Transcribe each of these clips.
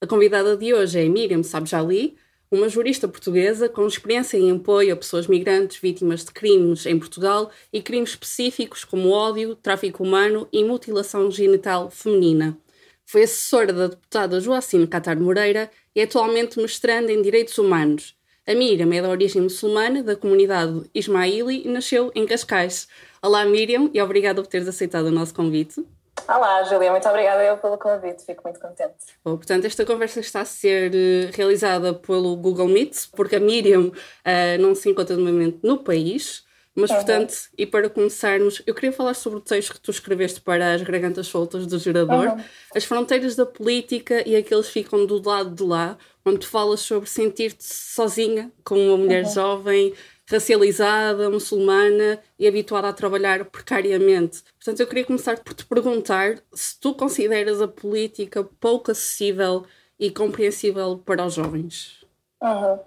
A convidada de hoje é Miriam Sabjali, uma jurista portuguesa com experiência em apoio a pessoas migrantes vítimas de crimes em Portugal e crimes específicos como ódio, tráfico humano e mutilação genital feminina. Foi assessora da deputada Joacine Catar Moreira e é atualmente mestranda em Direitos Humanos. A Miriam é de origem muçulmana, da comunidade Ismaili e nasceu em Cascais. Olá, Miriam, e obrigada por teres aceitado o nosso convite. Olá, Julia, muito obrigada eu pelo convite, fico muito contente. Bom, portanto, esta conversa está a ser uh, realizada pelo Google Meet, porque a Miriam uh, não se encontra no momento no país, mas, uhum. portanto, e para começarmos, eu queria falar sobre o texto que tu escreveste para as Gargantas Soltas do Gerador, uhum. as fronteiras da política e aqueles ficam do lado de lá, onde tu falas sobre sentir-te sozinha como uma mulher uhum. jovem, racializada, muçulmana e habituada a trabalhar precariamente. Portanto, eu queria começar por te perguntar se tu consideras a política pouco acessível e compreensível para os jovens. Uhum.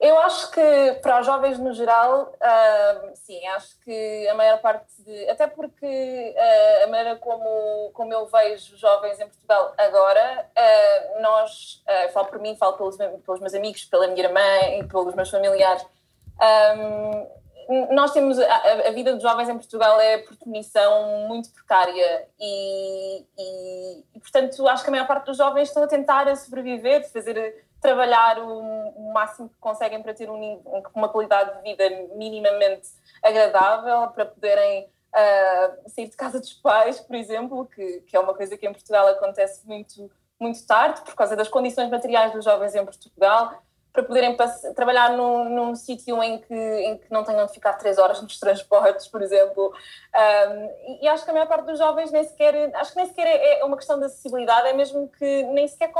Eu acho que para os jovens no geral, uh, sim, acho que a maior parte de. Até porque uh, a maneira como, como eu vejo jovens em Portugal agora, uh, nós, falo por mim, falo pelos, pelos meus amigos, pela minha irmã e pelos meus familiares, um, nós temos. A, a, vida dos jovens em Portugal é, por definição, muito precária e, e, e, portanto, acho que a maior parte dos jovens estão a tentar a sobreviver, fazer trabalhar o, o, máximo que conseguem para ter um, uma qualidade de vida minimamente agradável, para poderem uh, sair de casa dos pais, por exemplo, que, que é uma coisa que em Portugal acontece muito, muito tarde, por causa das condições materiais dos jovens em Portugal, para poderem trabalhar num, num sítio em que, em que não tenham de ficar três horas nos transportes, por exemplo. Um, e, acho que a maior parte dos jovens nem sequer, acho que nem sequer é, é uma questão de acessibilidade, é mesmo que nem sequer,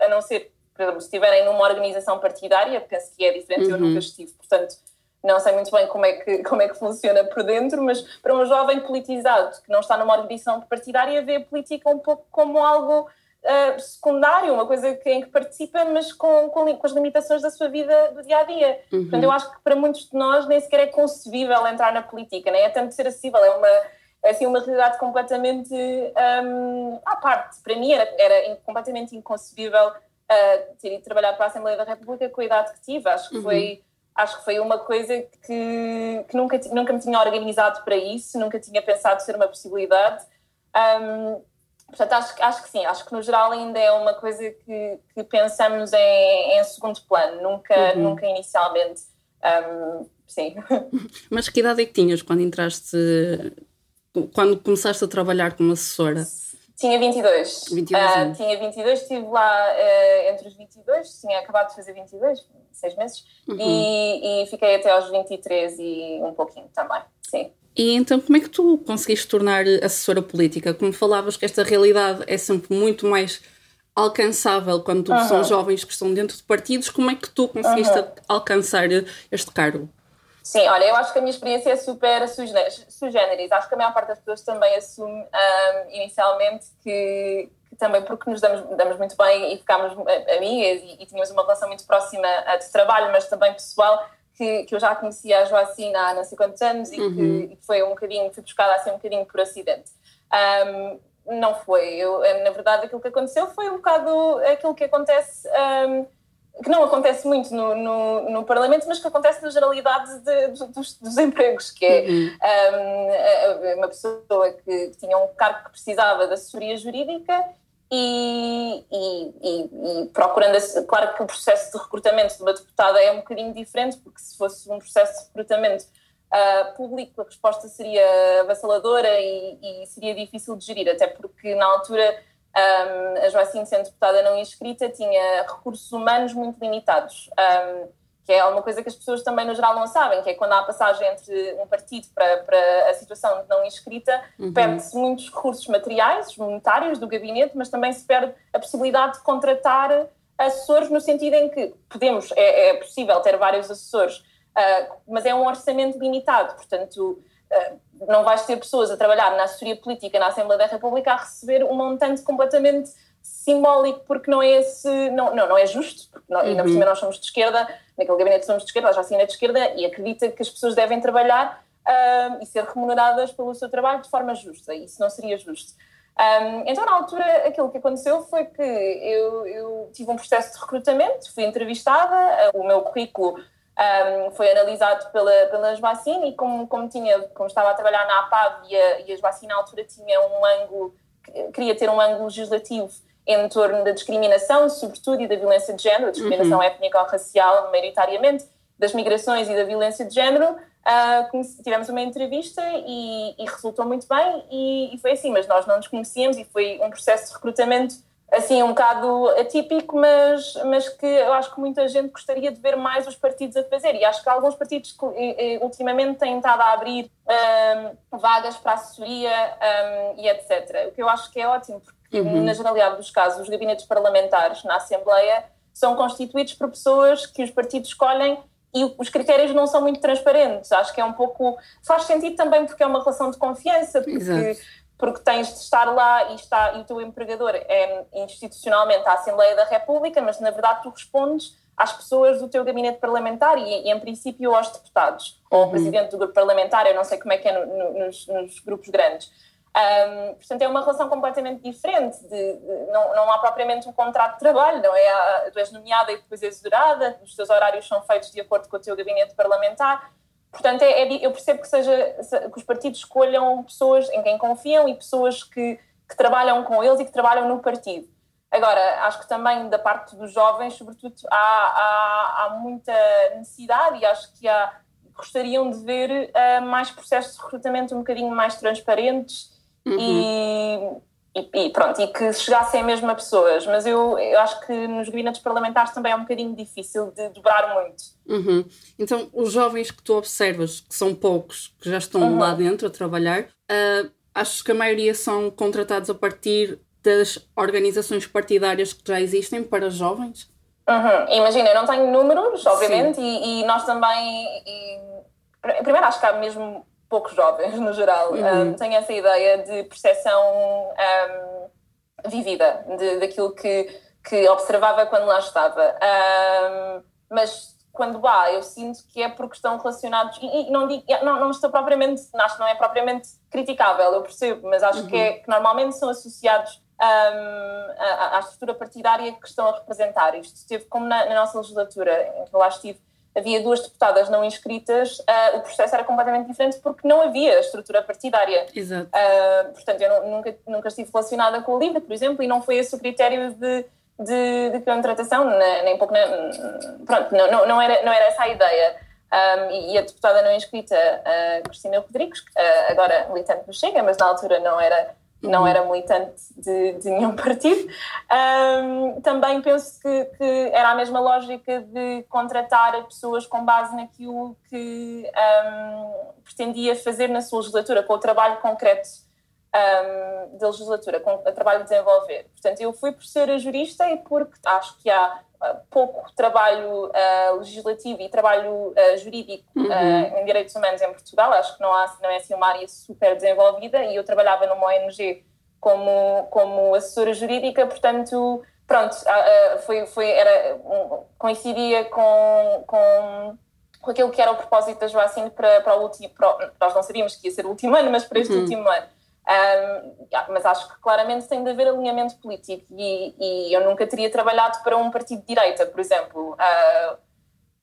a não ser por exemplo, se estiverem numa organização partidária, penso que é diferente, uhum. eu nunca estive, portanto não sei muito bem como é, que, como é que funciona por dentro, mas para um jovem politizado que não está numa organização partidária, vê a política um pouco como algo uh, secundário, uma coisa que, em que participa, mas com, com, com, as limitações da sua vida do dia a dia. Uhum. Portanto, eu acho que para muitos de nós nem sequer é concebível entrar na política, nem é tanto ser acessível, é uma, é assim, uma realidade completamente um, à parte. Para mim era, era completamente inconcebível uh, ter ido trabalhar para a Assembleia da República com a idade que tive. Acho que uhum. foi acho que foi uma coisa que, que nunca, nunca me tinha organizado para isso, nunca tinha pensado ser uma possibilidade. Um, portanto, acho, acho que sim, acho que no geral ainda é uma coisa que, que pensamos em, em segundo plano, nunca, uhum. nunca inicialmente. Um, sim. Mas que idade é que tinhas quando entraste, quando começaste a trabalhar como assessora? Tinha 22. 22 uh, tinha 22, estive lá uh, entre os 22, tinha acabado de fazer 22, seis meses, uhum. e, e, fiquei até aos 23 e um pouquinho também, sim. E então, como é que tu conseguiste tornar assessora política? Como falavas que esta realidade é sempre muito mais alcançável quando uhum. são jovens que estão dentro de partidos, como é que tu conseguiste uhum. alcançar este cargo? Sim, olha, eu acho que a minha experiência é super sui generis. Acho que a maior parte das pessoas também assume um, inicialmente que, que, também porque nos damos, damos muito bem e ficámos amigas e, e tínhamos uma relação muito próxima de trabalho, mas também pessoal, que, que eu já conhecia a Joacina há não sei quantos anos e, uhum. que, e que, foi um bocadinho, fui buscada assim um bocadinho por acidente. Um, não foi. Eu, na verdade, aquilo que aconteceu foi um bocado aquilo que acontece. Um, que não acontece muito no, no, no, Parlamento, mas que acontece na generalidade de, de, dos, dos, empregos, que é uhum. um, uma pessoa que tinha um cargo que precisava de assessoria jurídica e, e, e, e, procurando, claro que o processo de recrutamento de uma deputada é um bocadinho diferente, porque se fosse um processo de recrutamento uh, público, a resposta seria avassaladora e, seria difícil de gerir, até porque na altura um, a Joacine, sendo deputada não inscrita, tinha recursos humanos muito limitados, um, que é uma coisa que as pessoas também no geral não sabem, que é quando há passagem entre um partido para, para a situação de não inscrita, uhum. perde-se muitos recursos materiais, monetários do gabinete, mas também se perde a possibilidade de contratar assessores no sentido em que podemos, é, é possível ter vários assessores, uh, mas é um orçamento limitado, portanto uh, não vais ter pessoas a trabalhar na assessoria política na Assembleia da República a receber um montante completamente simbólico porque não é esse, não, não, não é justo, porque não, uhum. ainda por cima nós somos de esquerda, naquele gabinete somos de esquerda, já assina de esquerda e acredita que as pessoas devem trabalhar um, e ser remuneradas pelo seu trabalho de forma justa, isso não seria justo. Um, então, na altura, aquilo que aconteceu foi que eu, eu tive um processo de recrutamento, fui entrevistada, o meu currículo um, foi analisado pela, pela Esbacina e como, como, tinha, como estava a trabalhar na APAV e a, e a Esbacina, na altura tinha um ângulo, queria ter um ângulo legislativo em torno da discriminação, sobretudo, e da violência de género, discriminação uhum. étnico-racial, maioritariamente, das migrações e da violência de género. Uh, tivemos uma entrevista e, e resultou muito bem e, e, foi assim, mas nós não nos conhecíamos e foi um processo de recrutamento assim um bocado atípico, mas, mas que eu acho que muita gente gostaria de ver mais os partidos a fazer e acho que alguns partidos que ultimamente têm estado a abrir um, vagas para assessoria um, e etc. O que eu acho que é ótimo, porque uhum. na generalidade dos casos, os gabinetes parlamentares na Assembleia são constituídos por pessoas que os partidos escolhem e os critérios não são muito transparentes. Acho que é um pouco. Faz sentido também porque é uma relação de confiança, porque, porque tens de estar lá e, está, e o teu empregador é institucionalmente a Assembleia da República, mas na verdade tu respondes às pessoas do teu gabinete parlamentar e, e em princípio aos deputados, ou ao uhum. presidente do grupo parlamentar, eu não sei como é que é no, no, nos, nos grupos grandes. Um, portanto, é uma relação completamente diferente. De, de, não, não há propriamente um contrato de trabalho, não é? Tu és nomeada e depois és durada, os teus horários são feitos de acordo com o teu gabinete parlamentar. Portanto, é, é, eu percebo que, seja, que os partidos escolham pessoas em quem confiam e pessoas que, que trabalham com eles e que trabalham no partido. Agora, acho que também da parte dos jovens, sobretudo, há, há, há muita necessidade e acho que há, gostariam de ver uh, mais processos de recrutamento um bocadinho mais transparentes Uhum. E, e, pronto, e que chegassem mesmo a pessoas. Mas eu, eu acho que nos gabinetes parlamentares também é um bocadinho difícil de dobrar muito. Uhum. Então, os jovens que tu observas, que são poucos, que já estão uhum. lá dentro a trabalhar, uh, achas que a maioria são contratados a partir das organizações partidárias que já existem para jovens? Uhum. Imagina, eu não tenho números, obviamente, e, e, nós também. E, primeiro, acho que há mesmo poucos jovens no geral uhum. um, têm essa ideia de percepção um, vivida de, daquilo que, que observava quando lá estava. Um, mas quando há, eu sinto que é porque estão relacionados, e, e não, digo, não, não estou propriamente, acho que não é propriamente criticável, eu percebo, mas acho uhum. que, é, que normalmente são associados à, à, estrutura partidária que estão a representar. Isto esteve como na, na nossa legislatura, em que eu lá estive havia duas deputadas não inscritas, uh, o processo era completamente diferente porque não havia estrutura partidária. Exato. Uh, portanto, eu não, nunca, nunca estive relacionada com o LIVRE, por exemplo, e não foi esse o critério de, de, de contratação, nem pouco. Na, pronto, não, não, não, era, não era essa a ideia. Um, e a deputada não inscrita, uh, Cristina Rodrigues, agora militante do Chega, mas na altura não era não era militante de, de nenhum partido. Um, também penso que, que, era a mesma lógica de contratar pessoas com base naquilo que um, pretendia fazer na sua legislatura, com o trabalho concreto um, da legislatura, com o trabalho de desenvolver. Portanto, eu fui por ser a jurista e porque acho que há uh, pouco trabalho uh, legislativo e trabalho uh, jurídico uhum. em direitos humanos em Portugal. Acho que não, há, não é assim uma área super desenvolvida e eu trabalhava numa ONG como, como assessora jurídica, portanto, pronto, foi, foi, era, coincidia com, com com aquilo que era o propósito da Joacine para, para o último. Para, nós não sabíamos que ia ser o último ano, mas para este uhum. último ano. Um, mas acho que claramente tem de haver alinhamento político e, e, eu nunca teria trabalhado para um partido de direita, por exemplo. Uh,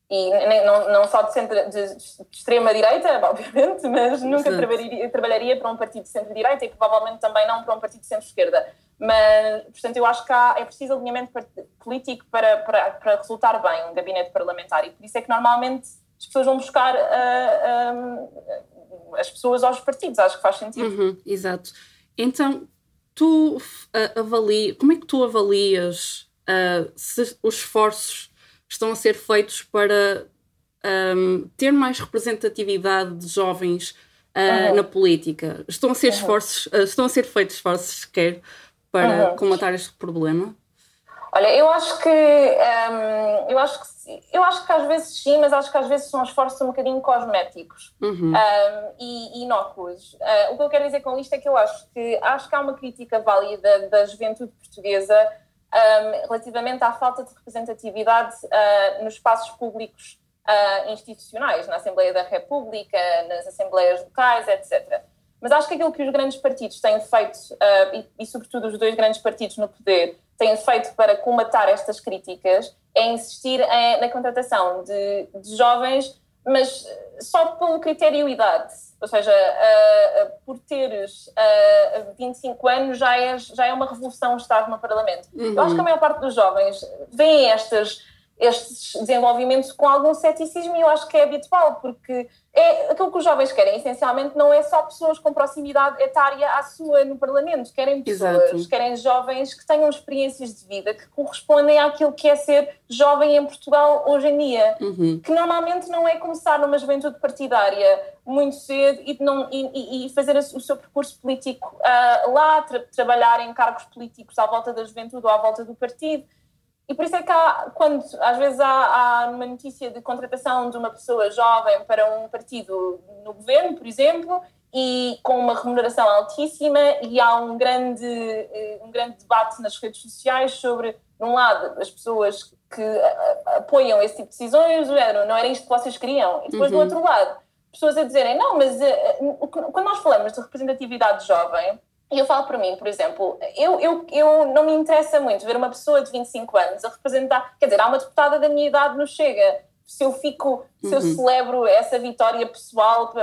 e nem, não, não só de, centro, de, de extrema-direita, obviamente, mas nunca trabalharia, trabalharia para um partido de centro-direita e provavelmente também não para um partido de centro-esquerda. Mas, portanto, eu acho que há, é preciso alinhamento político para, para, para resultar bem um gabinete parlamentar e por isso é que normalmente as pessoas vão buscar uh, uh, as pessoas aos partidos, acho que faz sentido. Uhum, exato. Então, tu uh, avalia, como é que tu avalias uh, se os esforços estão a ser feitos para um, ter mais representatividade de jovens uh, uhum. na política? Estão a ser uhum. esforços, uh, estão a ser feitos esforços sequer para uhum. comatar este problema? Olha, eu acho que um, eu acho que eu acho que às vezes sim, mas acho que às vezes são esforços um bocadinho cosméticos uhum. um, e inócuos. Uh, o que eu quero dizer com isto é que eu acho que acho que há uma crítica válida da juventude portuguesa um, relativamente à falta de representatividade uh, nos espaços públicos uh, institucionais, na Assembleia da República, nas assembleias locais, etc. Mas acho que aquilo que os grandes partidos têm feito, e, e sobretudo os dois grandes partidos no poder, têm feito para combatar estas críticas é insistir em, na contratação de, de, jovens, mas só pelo critério idade. Ou seja, uh, uh, por teres uh, 25 anos já é, já é uma revolução estar no Parlamento. Uhum. Eu acho que a maior parte dos jovens veem estas estes desenvolvimentos com algum ceticismo e eu acho que é habitual, porque é, aquilo que os jovens querem, essencialmente, não é só pessoas com proximidade etária à sua no Parlamento, querem pessoas, Exato. querem jovens que tenham experiências de vida que correspondem àquilo que é ser jovem em Portugal hoje em dia, uhum. que normalmente não é começar numa juventude partidária muito cedo e, não, e, e fazer o seu percurso político uh, lá, tra trabalhar em cargos políticos à volta da juventude ou à volta do partido, e por isso é que há, quando às vezes há, há uma notícia de contratação de uma pessoa jovem para um partido no governo, por exemplo, e com uma remuneração altíssima, e há um grande, eh, um grande debate nas redes sociais sobre, de um lado, as pessoas que apoiam esse tipo de decisões, não era isto que vocês queriam, e depois uhum. do outro lado, pessoas a dizerem, não, mas eh, quando nós falamos de representatividade jovem, e eu falo para mim, por exemplo, eu, eu, eu não me interessa muito ver uma pessoa de 25 anos a representar, quer dizer, há uma deputada da minha idade no Chega, se eu fico, se eu uhum. celebro essa vitória pessoal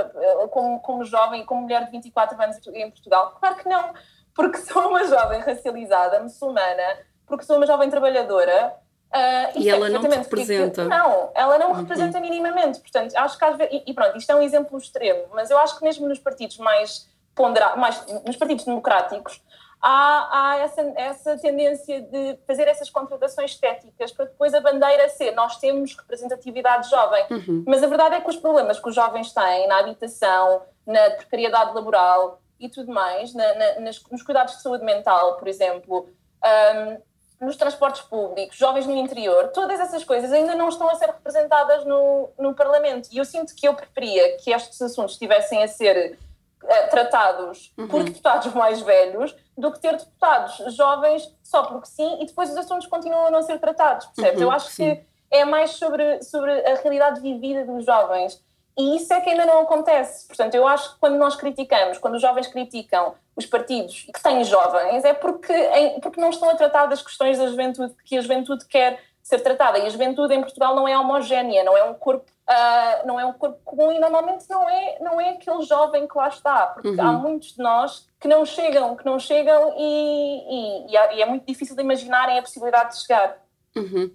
como, como jovem, como mulher de 24 anos em Portugal, claro que não, porque sou uma jovem racializada, muçulmana, porque sou uma jovem trabalhadora, Uh, e ela é não te representa. não, ela não me uhum. representa minimamente. Portanto, acho que às vezes. E, e, pronto, isto é um exemplo extremo, mas eu acho que mesmo nos partidos mais ponderar, mais nos partidos democráticos, há, há essa, essa tendência de fazer essas contratações estéticas para depois a bandeira ser nós temos representatividade jovem. Uhum. Mas a verdade é que os problemas que os jovens têm na habitação, na precariedade laboral e tudo mais, na, na, nas, nos cuidados de saúde mental, por exemplo, um, nos transportes públicos, jovens no interior, todas essas coisas ainda não estão a ser representadas no, no Parlamento. E eu sinto que eu preferia que estes assuntos estivessem a ser uh, tratados uhum. por deputados mais velhos do que ter deputados jovens só porque sim e depois os assuntos continuam a não ser tratados, percebes? Uhum, Eu acho sim. que é mais sobre, sobre a realidade vivida dos jovens. E isso é que ainda não acontece. Portanto, eu acho que quando nós criticamos, quando os jovens criticam os partidos que têm jovens, é porque, porque não estão a tratar das questões da juventude que a juventude quer ser tratada. E a juventude em Portugal não é homogénea, não é um corpo uh, não é um corpo comum e normalmente não é, não é aquele jovem que lá está, porque uhum. há muitos de nós que não chegam, que não chegam e, e, e, é muito difícil de imaginarem a possibilidade de chegar. Uhum.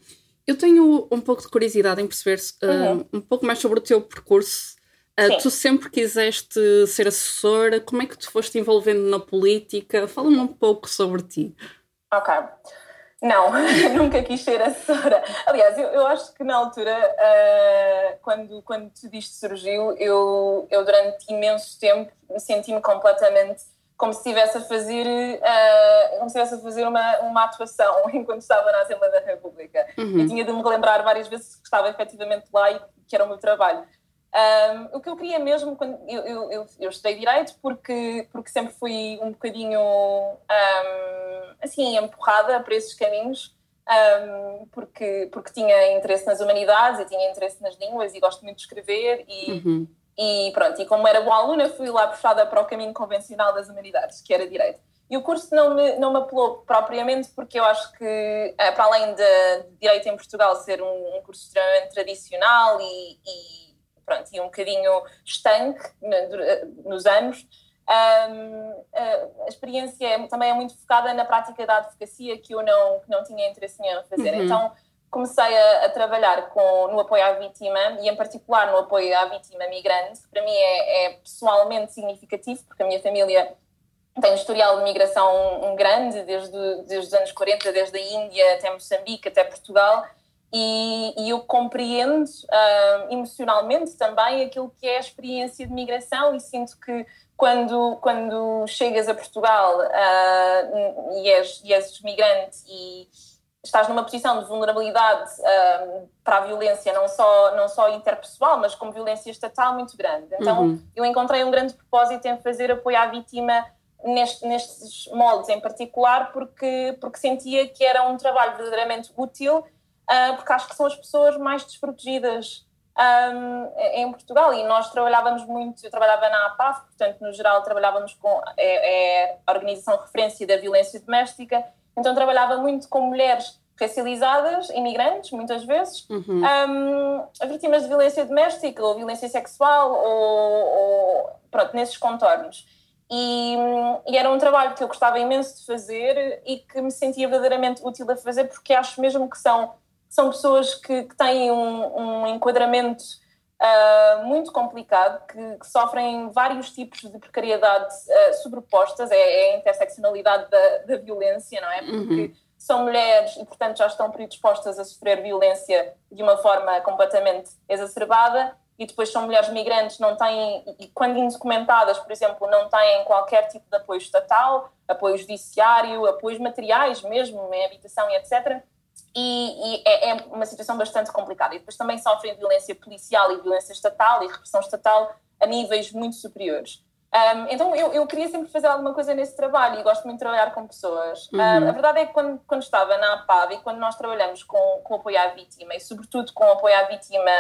Eu tenho um pouco de curiosidade em perceber uh, uhum. um pouco mais sobre o teu percurso. Uh, tu sempre quiseste ser assessora, como é que tu foste envolvendo na política? Fala-me um pouco sobre ti. Ok. Não, nunca quis ser assessora. Aliás, eu, eu acho que na altura, uh, quando, quando tudo isto surgiu, eu, eu durante imenso tempo senti-me completamente como se estivesse a fazer, uh, como se a fazer uma, uma atuação enquanto estava na Assembleia da República. Uhum. Eu tinha de me relembrar várias vezes que estava efetivamente lá e que era o meu trabalho. Um, o que eu queria mesmo, quando eu, eu, eu, eu, estudei Direito porque, porque sempre fui um bocadinho um, assim empurrada para esses caminhos, um, porque, porque tinha interesse nas humanidades e tinha interesse nas línguas e gosto muito de escrever e, uhum. e pronto, e como era boa aluna fui lá puxada para o caminho convencional das humanidades, que era Direito. E o curso não me, não me apelou propriamente porque eu acho que, eh, para além de Direito em Portugal ser um, um curso extremamente tradicional e, e pronto, e um bocadinho estanque nos anos. Um, a experiência é, também é muito focada na prática da advocacia que eu não, que não tinha interesse em fazer. Uhum. Então comecei a, a, trabalhar com, no apoio à vítima e em particular no apoio à vítima migrante, que para mim é, é pessoalmente significativo, porque a minha família tem um historial de migração um grande, desde, desde os anos 40, desde a Índia até Moçambique, até Portugal, e, e eu compreendo uh, emocionalmente também aquilo que é a experiência de migração e sinto que quando, quando chegas a Portugal uh, e, és, e és migrante e estás numa posição de vulnerabilidade uh, para a violência, não só, não só interpessoal, mas como violência estatal muito grande. Então, uhum. eu encontrei um grande propósito em fazer apoio à vítima neste, nestes moldes em particular, porque, porque sentia que era um trabalho verdadeiramente útil, uh, porque acho que são as pessoas mais desprotegidas um, em Portugal e nós trabalhávamos muito, eu trabalhava na APAF, portanto, no geral, trabalhávamos com é, é a Organização Referência da Violência Doméstica, então trabalhava muito com mulheres racializadas, imigrantes, muitas vezes, uhum. um, vítimas de violência doméstica ou violência sexual, ou, ou pronto, nesses contornos. E, e, era um trabalho que eu gostava imenso de fazer e que me sentia verdadeiramente útil a fazer, porque acho mesmo que são, são pessoas que, que têm um, um enquadramento uh, muito complicado, que, que, sofrem vários tipos de precariedade uh, sobrepostas, é, é, a interseccionalidade da, da, violência, não é? Porque uhum. são mulheres e, portanto, já estão predispostas a sofrer violência de uma forma completamente exacerbada e depois são mulheres migrantes, não têm, e quando indocumentadas, por exemplo, não têm qualquer tipo de apoio estatal, apoio judiciário, apoios materiais mesmo, em habitação e etc. E, e é, é, uma situação bastante complicada. E depois também sofrem violência policial e violência estatal e repressão estatal a níveis muito superiores. Um, então eu, eu, queria sempre fazer alguma coisa nesse trabalho e gosto muito de trabalhar com pessoas. Uhum. Um, a verdade é que quando, quando estava na APAV e quando nós trabalhamos com, com apoio à vítima e sobretudo com apoio à vítima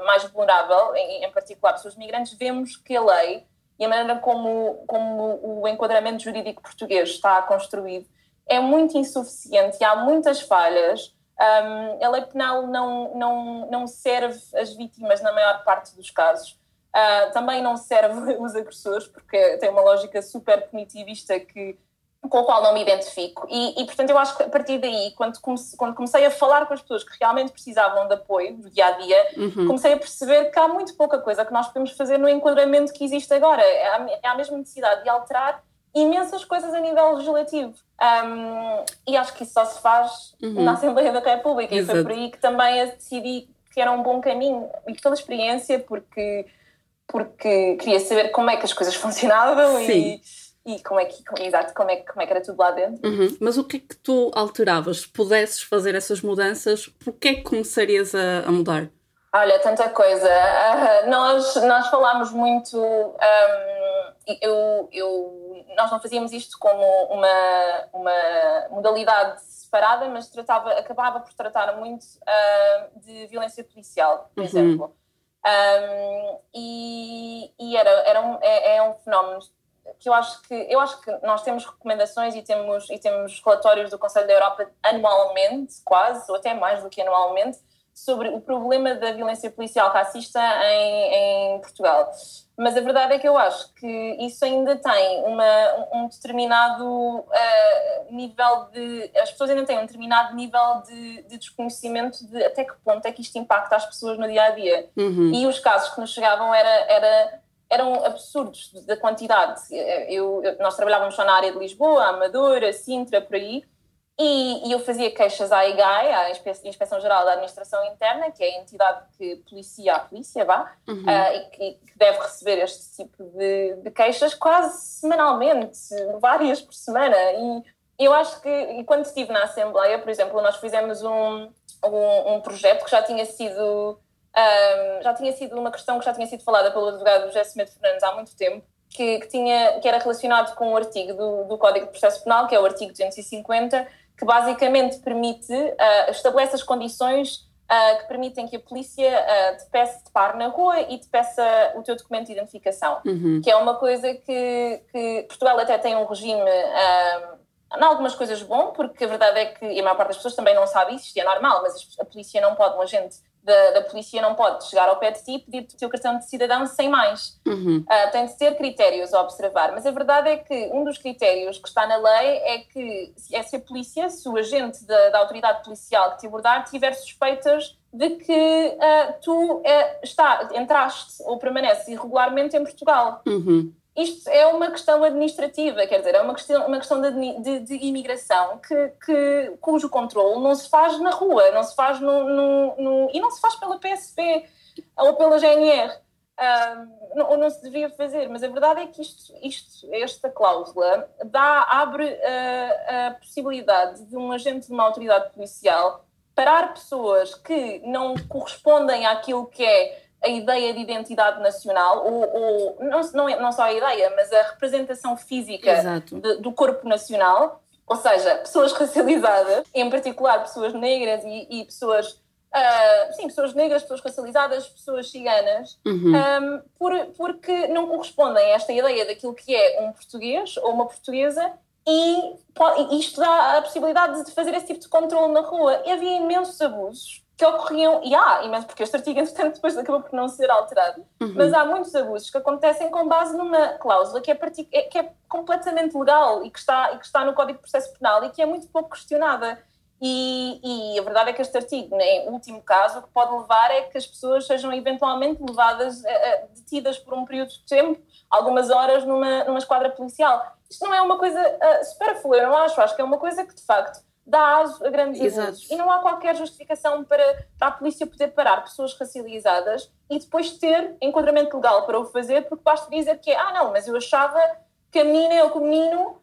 um, mais vulnerável, em, em, particular pessoas migrantes, vemos que a lei e a maneira como, como o enquadramento jurídico português está construído é muito insuficiente e há muitas falhas. a lei penal não, não, não serve as vítimas na maior parte dos casos. Uh, também não serve os agressores, porque tem uma lógica super punitivista que, com a qual não me identifico. E, e, portanto, eu acho que a partir daí, quando comecei, quando comecei a falar com as pessoas que realmente precisavam de apoio do dia a dia, uhum. comecei a perceber que há muito pouca coisa que nós podemos fazer no enquadramento que existe agora. É a, é a mesma necessidade de alterar imensas coisas a nível legislativo. Um, e acho que isso só se faz uhum. na Assembleia da República. Exato. E foi por aí que também decidi que era um bom caminho. E pela experiência, porque porque queria saber como é que as coisas funcionavam Sim. e, e como é que exato, como é, como é que era tudo lá dentro. Uhum. Mas o que é que tu alteravas? Se pudesses fazer essas mudanças, por que é que começarias a, a mudar? Olha, tanta coisa. Uh, nós, nós falámos muito. Um, eu, eu, nós não fazíamos isto como uma, uma modalidade separada, mas tratava, acabava por tratar muito uh, de violência policial, por uhum. exemplo. Um, e, e era, era um, é, é, um fenómeno que eu acho que eu acho que nós temos recomendações e temos e temos relatórios do Conselho da Europa anualmente, quase ou até mais do que anualmente, sobre o problema da violência policial racista em, em Portugal. Mas a verdade é que eu acho que isso ainda tem uma, um determinado uh, nível de. As pessoas ainda têm um determinado nível de, de, desconhecimento de até que ponto é que isto impacta as pessoas no dia a dia. Uhum. E os casos que nos chegavam era, era, eram absurdos da quantidade. Eu, eu, nós trabalhávamos só na área de Lisboa, Amadora, Sintra, por aí e, e, eu fazia queixas à IGAI, à Inspeção Geral da Administração Interna, que é a entidade que policia a polícia, vá, uhum. uh, e que, que, deve receber este tipo de, de, queixas quase semanalmente, várias por semana. E eu acho que, e quando estive na Assembleia, por exemplo, nós fizemos um, um, um projeto que já tinha sido. Um, já tinha sido uma questão que já tinha sido falada pelo advogado José Semedo Fernandes há muito tempo, que, que, tinha, que era relacionado com um artigo do, do Código de Processo Penal, que é o artigo 250, que basicamente permite, uh, estabelece as condições uh, que permitem que a polícia uh, te, peça, te pare na rua e te peça o teu documento de identificação, uhum. que é uma coisa que, que, Portugal até tem um regime, uh, em algumas coisas bom, porque a verdade é que, e a maior parte das pessoas também não sabe isso, isto é normal, mas a polícia não pode, um agente da, da, polícia não pode chegar ao pé de ti e pedir-te o teu cartão de cidadão sem mais. Uhum. Uh, tem de ter critérios a observar. Mas a verdade é que um dos critérios que está na lei é que é se a polícia, se o agente da, da autoridade policial que te abordar tiver suspeitas de que uh, tu uh, está, entraste ou permaneces irregularmente em Portugal. Uhum. Isto é uma questão administrativa, quer dizer, é uma questão, uma questão de, de, de imigração que, que, cujo controle não se faz na rua, não se faz no, no, no e não se faz pela PSP ou pela GNR. Ou não se devia fazer, mas a verdade é que isto, isto esta cláusula dá, abre a possibilidade de um agente de uma autoridade policial parar pessoas que não correspondem àquilo que é a ideia de identidade nacional, ou, ou não, não, é, não só a ideia, mas a representação física de, do corpo nacional, ou seja, pessoas racializadas, em particular pessoas negras e, e pessoas. Uh, sim, pessoas negras, pessoas racializadas, pessoas ciganas, uhum. um, por, porque não correspondem a esta ideia daquilo que é um português ou uma portuguesa e, e isto dá a possibilidade de fazer esse tipo de controle na rua. E havia imensos abusos que ocorriam, e há imenso, porque este artigo, entretanto, depois acabou por não ser alterado, uhum. mas há muitos abusos que acontecem com base numa cláusula que é, é, que é completamente legal e que, está, e que está no Código de Processo Penal e que é muito pouco questionada. E, e, a verdade é que este artigo, né, em último caso, o que pode levar é que as pessoas sejam eventualmente levadas, uh, detidas por um período de tempo, algumas horas, numa, numa esquadra policial. Isto não é uma coisa uh, superflua, eu não acho. Acho que é uma coisa que, de facto, dá aso a grandes Exato. abusos. E não há qualquer justificação para, para a polícia poder parar pessoas racializadas e depois ter enquadramento legal para o fazer, porque basta dizer que é, ah, não, mas eu achava que a menina ou que o menino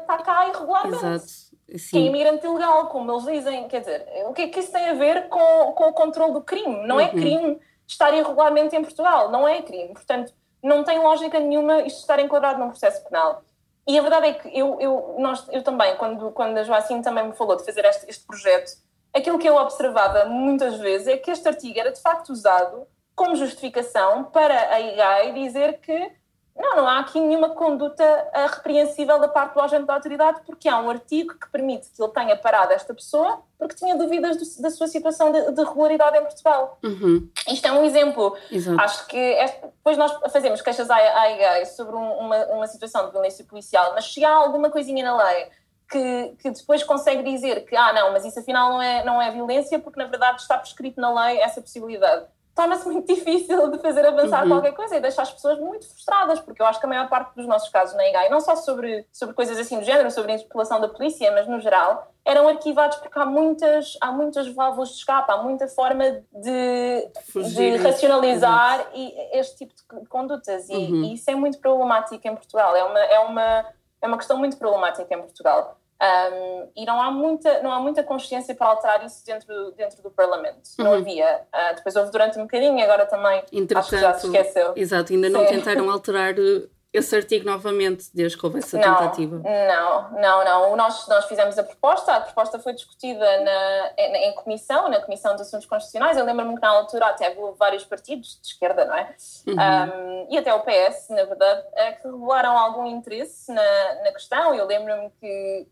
está cá irregularmente. Exato. Sim. Que é imigrante ilegal, como eles dizem. Quer dizer, o que é que isso tem a ver com, com o controle do crime? Não é uhum. é crime estar irregularmente em Portugal, não é crime. Portanto, não tem lógica nenhuma isto estar enquadrado num processo penal. E a verdade é que eu, eu, nós, eu também, quando, quando a Joacine também me falou de fazer este, este projeto, aquilo que eu observava muitas vezes é que este artigo era de facto usado como justificação para a IGAI dizer que não, não há aqui nenhuma conduta uh, repreensível da parte do agente da autoridade, porque há um artigo que permite que ele tenha parado esta pessoa porque tinha dúvidas do, da sua situação de, de, regularidade em Portugal. Uhum. Isto é um exemplo. Exato. Acho que é, depois nós fazemos queixas à, à sobre um, uma, uma situação de violência policial, mas se há alguma coisinha na lei que, que, depois consegue dizer que, ah, não, mas isso afinal não é, não é violência, porque na verdade está prescrito na lei essa possibilidade torna-se muito difícil de fazer avançar uhum. qualquer coisa e deixa as pessoas muito frustradas, porque eu acho que a maior parte dos nossos casos na IGAI, não só sobre, sobre coisas assim do género, sobre a interpelação da polícia, mas no geral, eram arquivados porque há muitas, há muitas válvulas de escape, há muita forma de, de racionalizar e, este tipo de condutas. E, uhum. e, isso é muito problemático em Portugal. É uma, é, uma, é uma questão muito problemática em Portugal. Um, e não há, muita, não há muita consciência para alterar isso dentro, dentro do Parlamento. Uhum. Não havia. Uh, depois houve durante um bocadinho, agora também acho que já se esqueceu. Exato, ainda não Sim. tentaram alterar eh, esse artigo novamente, desde que houve essa não, tentativa. Não, não, não. Nós, nós fizemos a proposta, a proposta foi discutida na, em, em comissão, na Comissão de Assuntos Constitucionais. Eu lembro-me que na altura até houve vários partidos de esquerda, não é? Uhum. Um, e até o PS, na verdade, é que revelaram algum interesse na, na questão. Eu lembro-me que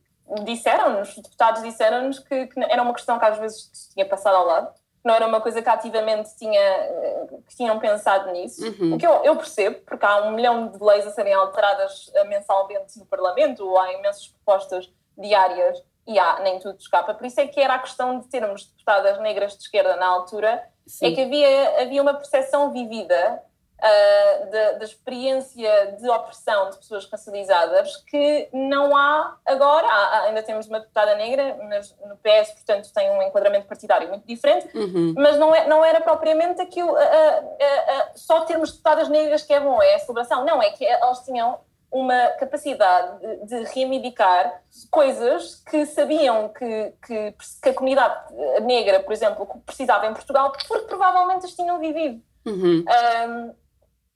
disseram-nos, os deputados disseram-nos que, que, era uma questão que às vezes tinha passado ao lado, não era uma coisa que ativamente tinha, que tinham pensado nisso. Uhum. O que eu, eu, percebo, porque há um milhão de leis a serem alteradas eh, mensalmente no Parlamento, ou há imensas propostas diárias e há, nem tudo escapa. Por isso é que era a questão de termos deputadas negras de esquerda na altura, Sim. é que havia, havia uma percepção vivida uh, da, experiência de opressão de pessoas racializadas que não há agora. Há, ainda temos uma deputada negra, mas no PS, portanto, tem um enquadramento partidário muito diferente, uhum. mas não, é, não era propriamente aquilo. Uh, uh, só termos deputadas negras que é bom, é a celebração. Não, é que elas tinham uma capacidade de, de reivindicar coisas que sabiam que, que, que, a comunidade negra, por exemplo, precisava em Portugal, porque provavelmente as tinham vivido. Uhum. Um,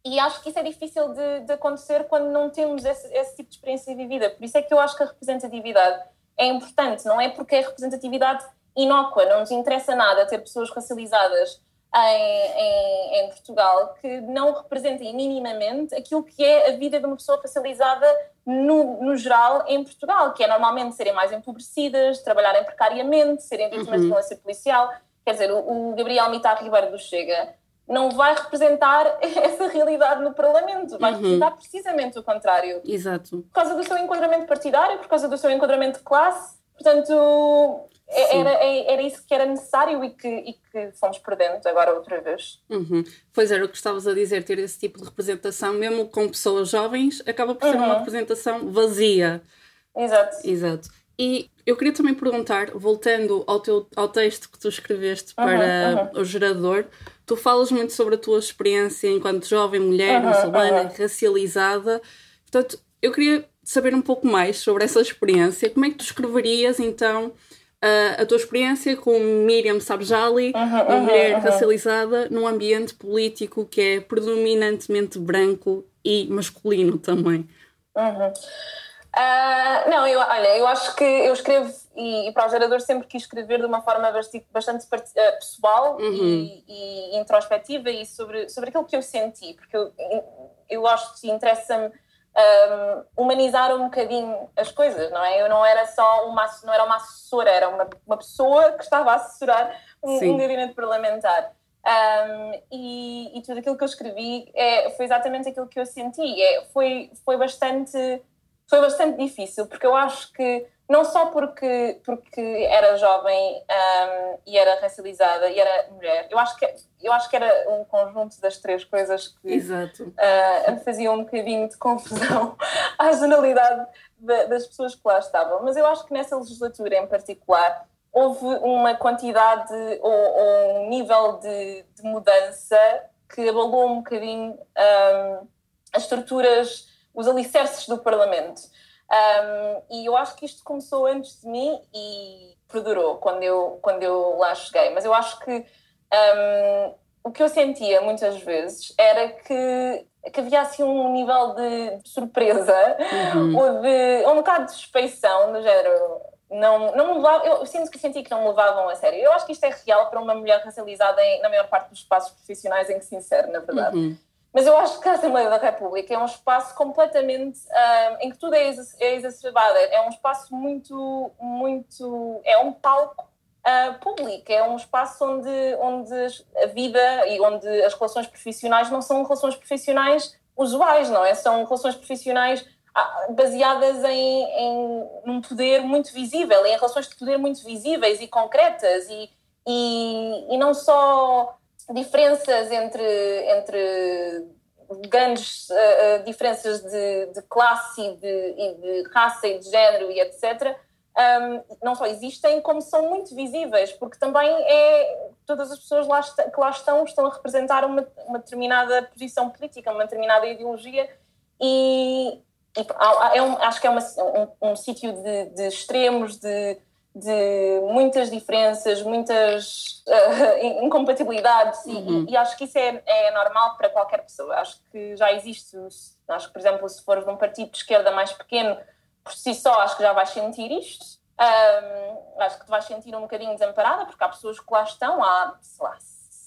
e acho que isso é difícil de, de acontecer quando não temos esse, esse, tipo de experiência vivida. Por isso é que eu acho que a representatividade é importante. Não é porque é representatividade inócua, não nos interessa nada ter pessoas racializadas em, em, em, Portugal que não representem minimamente aquilo que é a vida de uma pessoa racializada no, no geral em Portugal, que é normalmente serem mais empobrecidas, trabalharem precariamente, serem vítimas uhum. de violência policial. Quer dizer, o, o Gabriel Mitar Ribeiro do Chega não vai representar essa realidade no Parlamento, vai uhum. representar precisamente o contrário. Exato. Por causa do seu enquadramento partidário, por causa do seu enquadramento de classe, Portanto, é, era, é, era isso que era necessário e que, e que fomos perdendo agora outra vez. Uhum. Pois era o que estavas a dizer, ter esse tipo de representação, mesmo com pessoas jovens, acaba por ser uhum. uma representação vazia. Exato. Exato. E eu queria também perguntar, voltando ao, teu, ao texto que tu escreveste uhum, para uhum. o gerador, tu falas muito sobre a tua experiência enquanto jovem mulher muçulmana, racializada. Portanto, eu queria saber um pouco mais sobre essa experiência. Como é que tu escreverias, então, a, a tua experiência com Miriam Sabjali, uma mulher racializada, num ambiente político que é predominantemente branco e masculino também? Uhum. Uh, não, eu, olha, eu acho que eu escrevo e, e, para o gerador sempre quis escrever de uma forma bastante, uh, pessoal uhum. e, e, introspectiva e sobre, sobre aquilo que eu senti, porque eu, eu gosto e interessa-me um, humanizar um bocadinho as coisas, não é? Eu não era só uma, não era uma assessora, era uma, uma pessoa que estava a assessorar um, um gabinete parlamentar. Um, e, e, tudo aquilo que eu escrevi é, foi exatamente aquilo que eu senti. É, foi, foi bastante foi bastante difícil, porque eu acho que não só porque, porque era jovem um, e era racializada e era mulher, eu acho, que, eu acho que era um conjunto das três coisas que uh, me faziam um bocadinho de confusão à generalidade de, das pessoas que lá estavam. Mas eu acho que nessa legislatura em particular houve uma quantidade ou, ou um nível de, de, mudança que abalou um bocadinho um, as estruturas os alicerces do Parlamento. Um, e eu acho que isto começou antes de mim e perdurou quando eu, quando eu lá cheguei. Mas eu acho que um, o que eu sentia muitas vezes era que, que havia assim um nível de surpresa uhum. ou de ou um bocado de suspeição, no género. Não, não me levava, eu sinto que senti que não me levavam a sério. Eu acho que isto é real para uma mulher racializada em, na maior parte dos espaços profissionais em que se insere, na verdade. Uhum. Mas eu acho que a Assembleia da República é um espaço completamente em que tudo é, é exacerbado. É um espaço muito, muito. É um palco uh, público. É um espaço onde, onde a vida e onde as relações profissionais não são relações profissionais usuais, não é? São relações profissionais ah, baseadas em, em um poder muito visível, em relações de poder muito visíveis e concretas e, e, e não só diferenças entre, entre grandes uh, diferenças de, de classe e de, e de, raça e de género e etc. Um, não só existem, como são muito visíveis, porque também é todas as pessoas lá que lá estão estão a representar uma, uma determinada posição política, uma determinada ideologia e, e é um, acho que é uma, um, um sítio de, de extremos, de de muitas diferenças, muitas uh, incompatibilidades uhum. e, e, acho que isso é, é, normal para qualquer pessoa. Acho que já existe, acho que por exemplo se fores de um partido de esquerda mais pequeno, por si só acho que já vais sentir isto. Um, acho que te vais sentir um bocadinho desamparada porque há pessoas que lá estão há, sei lá,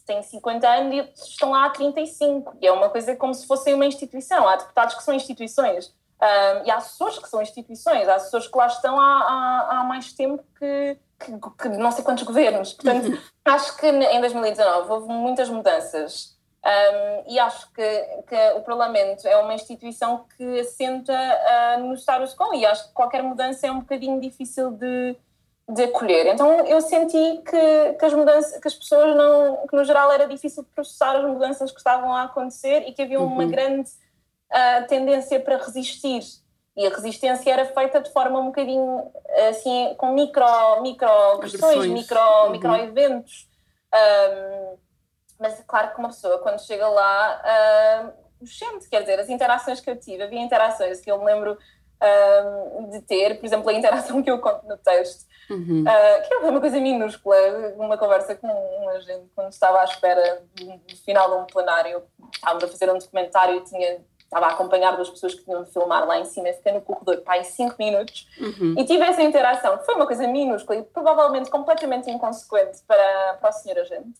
têm 50 anos e estão lá há 35 e é uma coisa como se fossem uma instituição. Há deputados que são instituições um, e há assessores que são instituições, há assessores que lá estão há, há, há mais tempo que, que, que, não sei quantos governos. Portanto, uhum. acho que em 2019 houve muitas mudanças um, e acho que, que, o Parlamento é uma instituição que assenta uh, no status quo e acho que qualquer mudança é um bocadinho difícil de, de acolher. Então eu senti que, que, as mudanças, que as pessoas não, que no geral era difícil processar as mudanças que estavam a acontecer e que havia uma uhum. grande a tendência para resistir. E a resistência era feita de forma um bocadinho assim, com micro, micro questões, micro, uhum. micro eventos. Um, mas claro que uma pessoa, quando chega lá, uh, sente, quer dizer, as interações que eu tive, havia interações que eu me lembro um, de ter, por exemplo, a interação que eu conto no texto, uhum. uh, que é uma coisa minúscula, uma conversa com um agente quando estava à espera do final de um plenário, estávamos a fazer um documentário e tinha estava a acompanhar duas pessoas que tinham de filmar lá em cima, fiquei no corredor para aí 5 minutos uhum. e tive essa interação, que foi uma coisa minúscula e provavelmente completamente inconsequente para, para o senhor agente,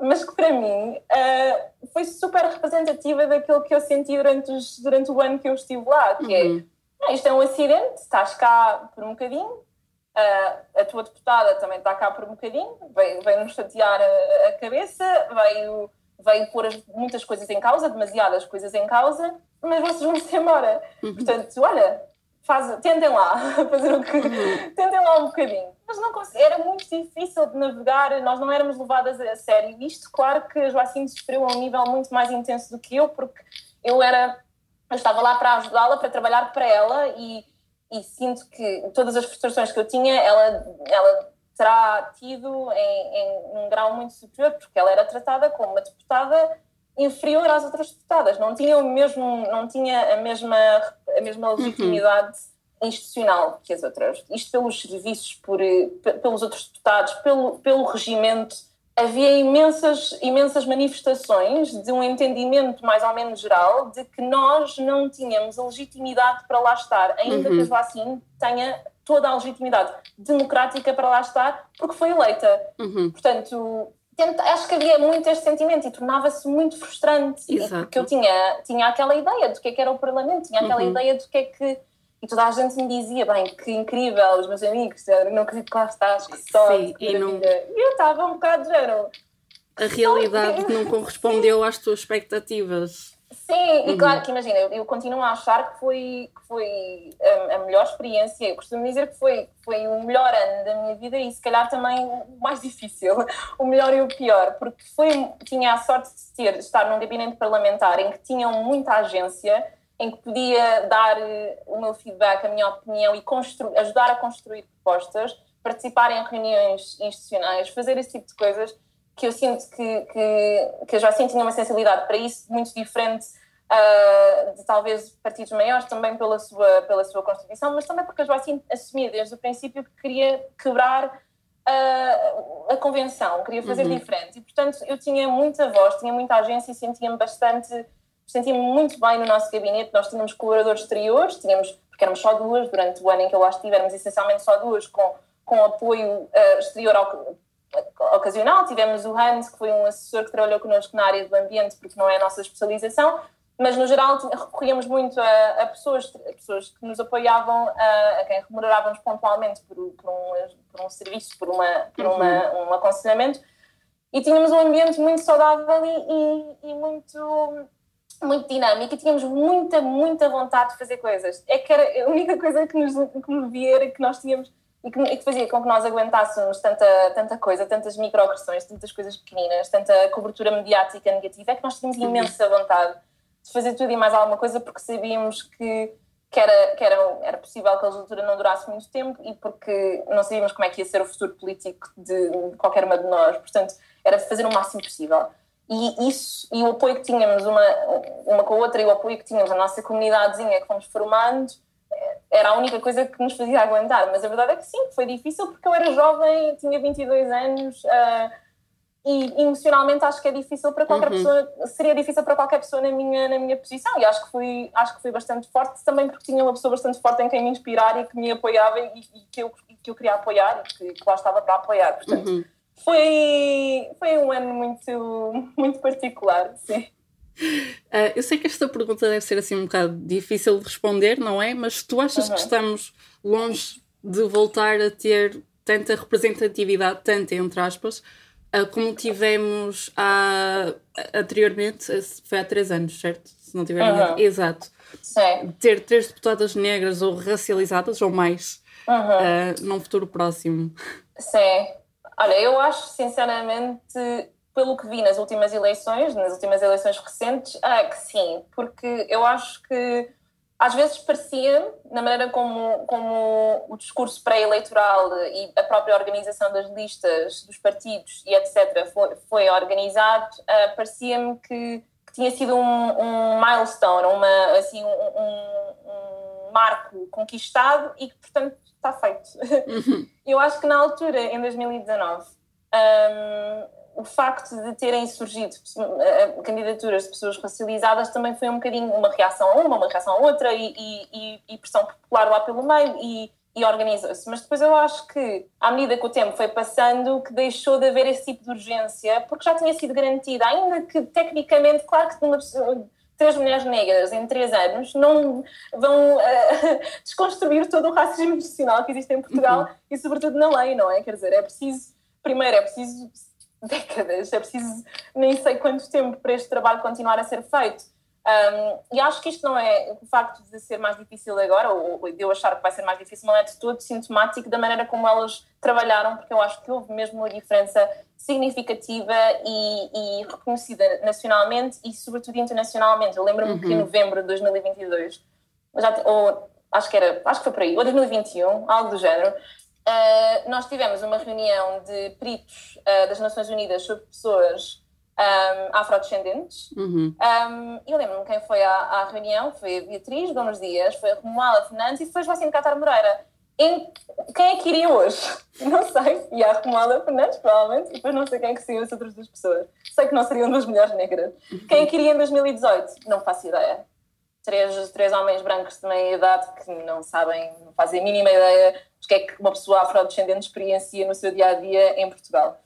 mas que para mim uh, foi super representativa daquilo que eu senti durante, os, durante o ano que eu estive lá, que é, uhum. é, isto é um acidente, estás cá por um bocadinho, uh, a tua deputada também está cá por um bocadinho, veio-nos veio chatear a, a cabeça, veio veio pôr muitas coisas em causa, demasiadas coisas em causa, mas vocês vão-se embora. Uhum. Portanto, olha, faz, tentem lá fazer o que. Uhum. tentem lá um bocadinho. Mas não era muito difícil de navegar, nós não éramos levadas a sério. Isto, claro que a Joacine sofreu a um nível muito mais intenso do que eu, porque eu era. Eu estava lá para ajudá-la, para trabalhar para ela e, e sinto que todas as frustrações que eu tinha, ela, ela terá tido em, em um grau muito superior, porque ela era tratada como uma deputada inferior às outras deputadas, não tinha o mesmo, não tinha a mesma, a mesma uhum. legitimidade uhum. institucional que as outras. Isto pelos serviços, por, pelos outros deputados, pelo, pelo regimento. Havia imensas, imensas manifestações de um entendimento mais ou menos geral de que nós não tínhamos a legitimidade para lá estar, ainda uhum. que a Joacine tenha toda a legitimidade democrática para lá estar, porque foi eleita. Uhum. Portanto, acho que havia muito este sentimento e tornava-se muito frustrante. Exato. Porque eu tinha, tinha aquela ideia do que, é que era o Parlamento, tinha aquela uhum. ideia do que é que. E toda a gente me dizia, bem, que incrível, os meus amigos, não acredito que lá estás, que só. Sim, e, não... eu estava um bocado de género. A realidade não correspondeu às tuas expectativas. Sim, e claro uhum. que imagina, eu, eu, continuo a achar que foi, que foi a, a, melhor experiência. Eu costumo dizer que foi, foi o melhor ano da minha vida e se calhar também o mais difícil, o melhor e o pior, porque foi, tinha a sorte de, ter, de estar num gabinete parlamentar em que tinham muita agência, em que podia dar eh, o meu feedback, a minha opinião e ajudar a construir propostas, participar em reuniões institucionais, fazer esse tipo de coisas que eu sinto que, que, que a Joacine tinha uma sensibilidade para isso muito diferente uh, de talvez partidos maiores, também pela sua, pela sua Constituição, mas também porque a Joacine assumia desde o princípio que queria quebrar uh, a convenção, queria fazer uhum. diferente. E, portanto, eu tinha muita voz, tinha muita agência e sentia-me bastante, sentia-me muito bem no nosso gabinete. Nós tínhamos colaboradores exteriores, tínhamos, porque éramos só duas, durante o ano em que eu lá estive, éramos essencialmente só duas, com, com apoio uh, exterior ao, ocasional. Tivemos o Hans, que foi um assessor que trabalhou connosco na área do ambiente, porque não é a nossa especialização, mas no geral recorríamos muito a, a pessoas, a pessoas que nos apoiavam, a, a quem remunerávamos pontualmente por, por, um, por um serviço, por, uma, por uma, uhum. um aconselhamento. E tínhamos um ambiente muito saudável e, e, e muito muito dinâmico e tínhamos muita, muita vontade de fazer coisas. É que era a única coisa que nos, que nos via era que nós tínhamos e que, e que, fazia com que nós aguentássemos tanta, tanta coisa, tantas microagressões, tantas coisas pequeninas, tanta cobertura mediática negativa, é que nós tínhamos uhum. imensa vontade de fazer tudo e mais alguma coisa porque sabíamos que, que, era, que era, era possível que a legislatura não durasse muito tempo e porque não sabíamos como é que ia ser o futuro político de, qualquer uma de nós. Portanto, era fazer o máximo possível. E isso, e o apoio que tínhamos uma, uma com a outra e o apoio que tínhamos na nossa comunidadezinha que fomos formando, era a única coisa que nos fazia aguentar. Mas a verdade é que sim, foi difícil porque eu era jovem, tinha 22 anos uh, e emocionalmente acho que é difícil para qualquer uhum. pessoa, seria difícil para qualquer pessoa na minha, na minha posição. E acho que, fui, acho que fui bastante forte também porque tinha uma pessoa bastante forte em quem me inspirar e que me apoiava e, e que, eu, que eu queria apoiar e que, que lá estava para apoiar. Portanto, uhum. foi, foi um ano muito, muito particular, sim. Uh, eu sei que esta pergunta deve ser assim um bocado difícil de responder, não é? Mas tu achas uhum. que estamos longe de voltar a ter tanta representatividade, tanta entre aspas, uh, como tivemos há, anteriormente, foi há três anos, certo? Se não tiver uhum. Exato. Sim. Ter três deputadas negras ou racializadas ou mais uhum. uh, num futuro próximo. Sim. Olha, eu acho sinceramente pelo que vi nas últimas eleições, nas últimas eleições recentes, ah, que sim, porque eu acho que às vezes parecia, na maneira como, como o discurso pré-eleitoral e a própria organização das listas, dos partidos e etc. foi, foi organizado, uh, parecia-me que, que, tinha sido um, um milestone, uma, assim, um, um, um, marco conquistado e que, portanto, está feito. Uhum. Eu acho que na altura, em 2019, um, o facto de terem surgido eh, candidaturas de pessoas racializadas também foi um bocadinho uma reação a uma, uma reação a outra e, e, e pressão popular lá pelo meio e, e organizou-se. Mas depois eu acho que, à medida que o tempo foi passando, que deixou de haver esse tipo de urgência, porque já tinha sido garantida, ainda que tecnicamente, claro que uma pessoa, três mulheres negras em três anos não vão uh, desconstruir todo o racismo institucional que existe em Portugal uhum. e sobretudo na lei, não é? Quer dizer, é preciso, primeiro é preciso décadas, é preciso nem sei quanto tempo para este trabalho continuar a ser feito. Um, e acho que isto não é o facto de ser mais difícil agora, ou de eu achar que vai ser mais difícil, não é de todo sintomático da maneira como elas trabalharam, porque eu acho que houve mesmo uma diferença significativa e, e reconhecida nacionalmente e, sobretudo, internacionalmente. Eu lembro-me uhum. que em uhum. novembro de 2022, já, ou acho que era, acho que foi por aí, ou 2021, algo do género, uh, nós tivemos uma reunião de peritos uh, das Nações Unidas sobre pessoas um, afrodescendentes. Uhum. Um, eu lembro-me quem foi à, à, reunião, foi a Beatriz Gomes Dias, foi a Romualda Fernandes e foi Joaquim Catar Moreira. Em, quem é que iria hoje? Não sei. E a Romualda Fernandes, provavelmente, e depois não sei quem é que seriam as outras duas pessoas. Sei que não seriam duas mulheres negras. Uhum. Quem é que iria em 2018? Não faço ideia. Três, três homens brancos de meia idade que não sabem, não fazem a mínima ideia do que é que uma pessoa afrodescendente experiencia no seu dia a dia em Portugal.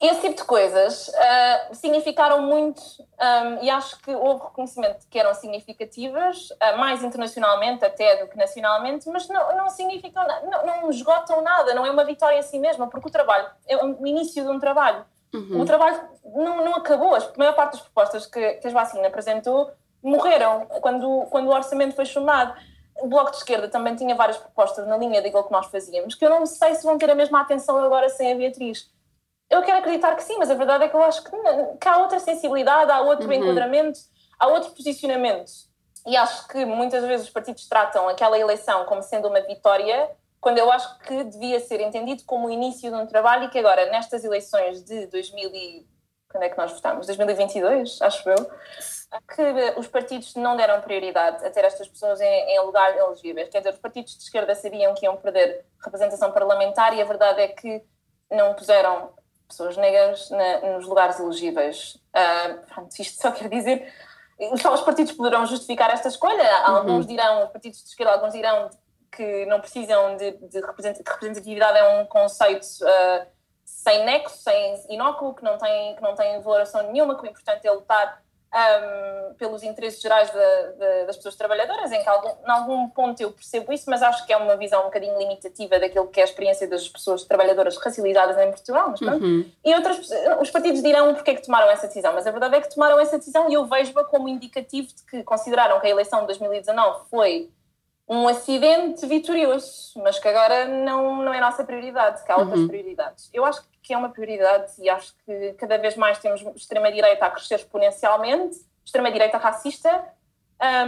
Esse tipo de coisas uh, significaram muito um, e acho que houve reconhecimento que eram significativas, uh, mais internacionalmente até do que nacionalmente, mas não, não significam, não, não esgotam nada, não é uma vitória em si mesma, porque o trabalho é o início de um trabalho. Uhum. O trabalho não, não acabou, a maior parte das propostas que, que a vacina apresentou morreram quando, quando o orçamento foi chamado. O Bloco de Esquerda também tinha várias propostas na linha daquilo que nós fazíamos, que eu não sei se vão ter a mesma atenção agora sem a Beatriz eu quero acreditar que sim, mas a verdade é que eu acho que, que há outra sensibilidade, há outro uhum. enquadramento, há outro posicionamento. E acho que muitas vezes os partidos tratam aquela eleição como sendo uma vitória, quando eu acho que devia ser entendido como o início de um trabalho e que agora, nestas eleições de 2000 e... Quando é que nós votamos? 2022, acho eu. Que os partidos não deram prioridade a ter estas pessoas em, em lugares elegíveis. Quer dizer, os partidos de esquerda sabiam que iam perder representação parlamentar e a verdade é que não puseram pessoas negras na, nos lugares elegíveis. Uh, pronto, isto só quer dizer. Só os partidos poderão justificar esta escolha. Uhum. Alguns dirão, os partidos de esquerda, alguns dirão que não precisam de, de representatividade, é um conceito uh, sem nexo, sem inóculo, que não tem, que não tem valoração nenhuma, que o importante é lutar um, pelos interesses gerais de, de, das pessoas trabalhadoras, em que algum, em algum ponto eu percebo isso, mas acho que é uma visão um bocadinho limitativa daquilo que é a experiência das pessoas trabalhadoras racializadas em Portugal. Mas Uhum. E outras, os partidos dirão porque é que tomaram essa decisão, mas a verdade é que tomaram essa decisão e eu vejo-a como indicativo de que consideraram que a eleição de 2019 foi um acidente vitorioso, mas que agora não, não é nossa prioridade, que há outras uhum. prioridades. Eu acho que é uma prioridade e acho que cada vez mais temos extrema-direita a crescer exponencialmente, extrema-direita racista,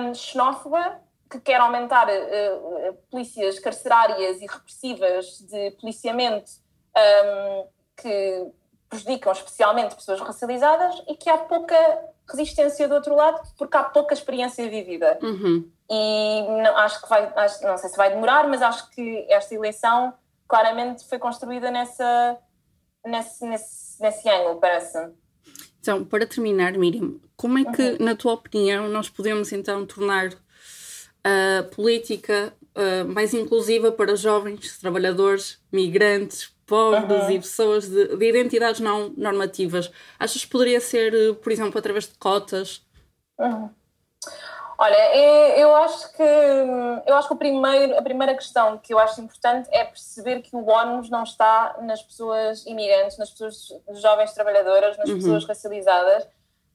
um, xenófoba, que quer aumentar uh, polícias carcerárias e repressivas de policiamento um, que prejudicam especialmente pessoas racializadas e que há pouca resistência do outro lado porque há pouca experiência vivida. Uhum. E não, acho que vai, acho, não sei se vai demorar, mas acho que esta eleição claramente foi construída nessa, nesse, nesse, nesse ângulo, parece. Então, para terminar, Miriam, como é que, uhum. na tua opinião, nós podemos então tornar a política uh, mais inclusiva para jovens, trabalhadores, migrantes, pobres uhum. e pessoas de, de, identidades não normativas? Achas que poderia ser, por exemplo, através de cotas? Uhum. Olha, é, eu acho que eu acho que o primeiro, a primeira questão que eu acho importante é perceber que o ónus não está nas pessoas imigrantes, nas pessoas jovens trabalhadoras, nas uhum. pessoas racializadas.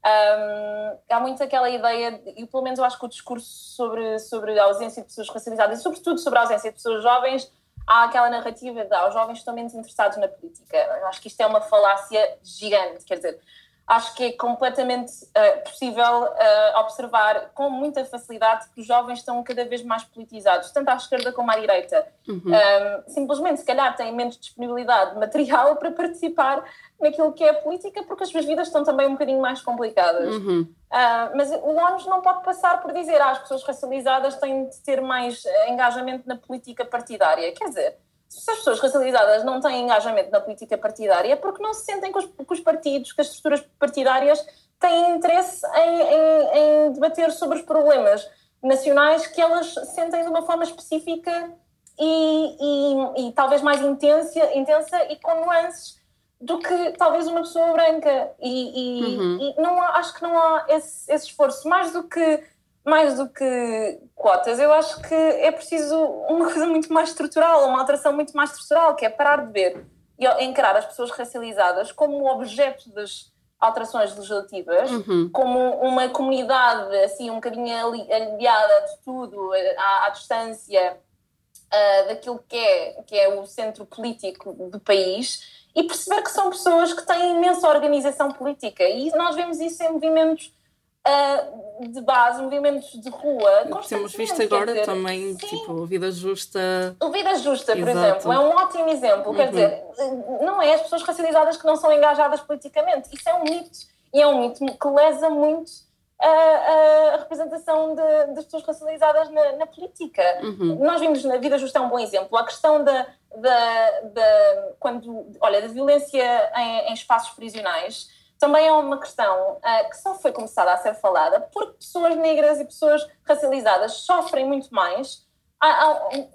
Um, há muito aquela ideia, e pelo menos eu acho que o discurso sobre, sobre a ausência de pessoas racializadas, e sobretudo sobre a ausência de pessoas jovens, há aquela narrativa de ah, os jovens estão menos interessados na política. Eu acho que isto é uma falácia gigante, quer dizer, acho que é completamente uh, possível uh, observar com muita facilidade que os jovens estão cada vez mais politizados, tanto à esquerda como à direita. Uhum. Um, simplesmente, se calhar, têm menos disponibilidade material para participar naquilo que é a política, porque as suas vidas estão também um bocadinho mais complicadas. Uhum. Uh, mas o ONU não pode passar por dizer ah, as pessoas racializadas têm de ter mais engajamento na política partidária. Quer dizer, se as pessoas racializadas não têm engajamento na política partidária é porque não se sentem que os, que os partidos, que as estruturas partidárias têm interesse em, em, em, debater sobre os problemas nacionais que elas sentem de uma forma específica e, e, e talvez mais intensa, intensa e com nuances do que talvez uma pessoa branca e, e, uhum. e não há, acho que não há esse, esse esforço mais do que mais do que cotas, eu acho que é preciso uma coisa muito mais estrutural, uma alteração muito mais estrutural, que é parar de ver e encarar as pessoas racializadas como objeto das, alterações legislativas, uhum. como uma comunidade assim um bocadinho aliada de tudo, à, à distância uh, daquilo que é, que é o centro político do país, e perceber que são pessoas que têm imensa organização política. E nós vemos isso em movimentos uh, de base, movimentos de rua. Temos visto agora dizer, também, sim, tipo, o Vida Justa. O Vida Justa, por Exato. exemplo, é um ótimo exemplo. Uhum. Quer dizer, não é as pessoas racializadas que não são engajadas politicamente. Isso é um mito. E é um mito que lesa muito a, a representação de, das pessoas racializadas na, na política. Uhum. Nós vimos na Vida Justa é um bom exemplo. A questão da, da, da, quando, olha, da violência em, em espaços prisionais também é uma questão uh, que só foi começada a ser falada porque pessoas negras e pessoas racializadas sofrem muito mais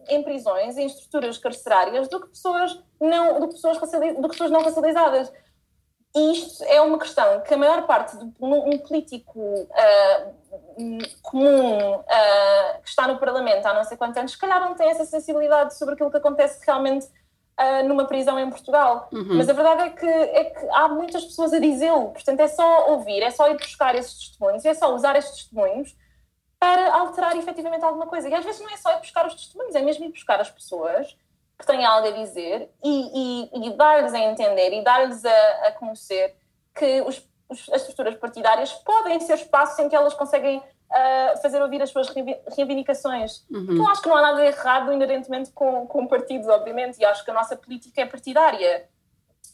em prisões, em estruturas carcerárias, do que pessoas não, do que pessoas, do que pessoas não racializadas. E isto é uma questão que a maior parte de um, político uh, comum uh, que está no Parlamento há não sei quantos anos, se calhar não tem essa sensibilidade sobre aquilo que acontece realmente uh, numa prisão em Portugal. Uhum. Mas a verdade é que, é que há muitas pessoas a dizê-lo, portanto é só ouvir, é só ir buscar esses testemunhos, é só usar esses testemunhos para alterar efetivamente alguma coisa. E às vezes não é só ir buscar os testemunhos, é mesmo ir buscar as pessoas que têm algo a dizer e, e, e dar-lhes a entender e dar-lhes a, a, conhecer que os, os, as estruturas partidárias podem ser espaços em que elas conseguem uh, fazer ouvir as suas reivindicações. Uhum. Então acho que não há nada errado inerentemente com, com partidos, obviamente, e acho que a nossa política é partidária.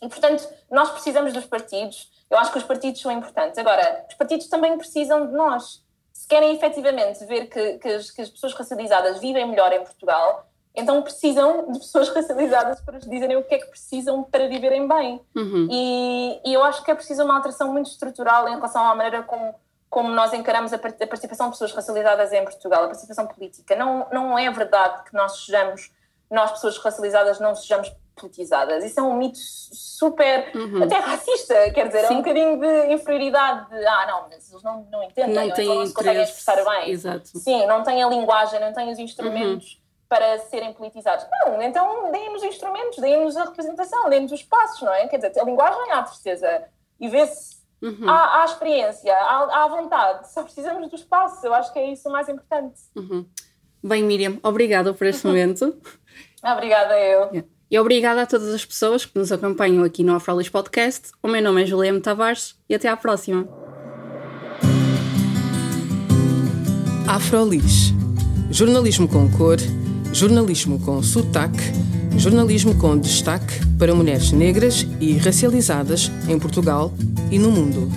E, portanto, nós precisamos dos partidos. Eu acho que os partidos são importantes. Agora, os partidos também precisam de nós. Se querem efetivamente ver que, que, as, que as pessoas racializadas vivem melhor em Portugal, então precisam de pessoas racializadas para lhes dizerem o que é que precisam para viverem bem. Uhum. E, e, eu acho que é preciso uma alteração muito estrutural em relação à maneira como como nós encaramos a participação de pessoas racializadas em Portugal, a participação política. Não, não é verdade que nós sejamos, nós pessoas racializadas não sejamos politizadas. Isso é um mito super, uhum. até racista, quer dizer, Sim. é um bocadinho de inferioridade, de, ah não, mas eles não, não entendem, não, têm não se conseguem expressar bem. Exato. Sim, não têm a linguagem, não têm os instrumentos uhum. para serem politizados. Não, então deem-nos instrumentos, deem-nos a representação, deem-nos os passos, não é? Quer dizer, a linguagem há tristeza e vê-se Uhum. Há, há, experiência, há, há, vontade, só precisamos do espaço. Eu acho que é isso o mais importante. Uhum. Bem, Miriam, obrigada por este momento. obrigada eu. E obrigada a todas as pessoas que nos acompanham aqui no Afrolis Podcast. O meu nome é Juliana Tavares e até à próxima. Afrolis. Jornalismo com cor, jornalismo com sotaque, jornalismo com destaque para mulheres negras e racializadas em Portugal e no mundo.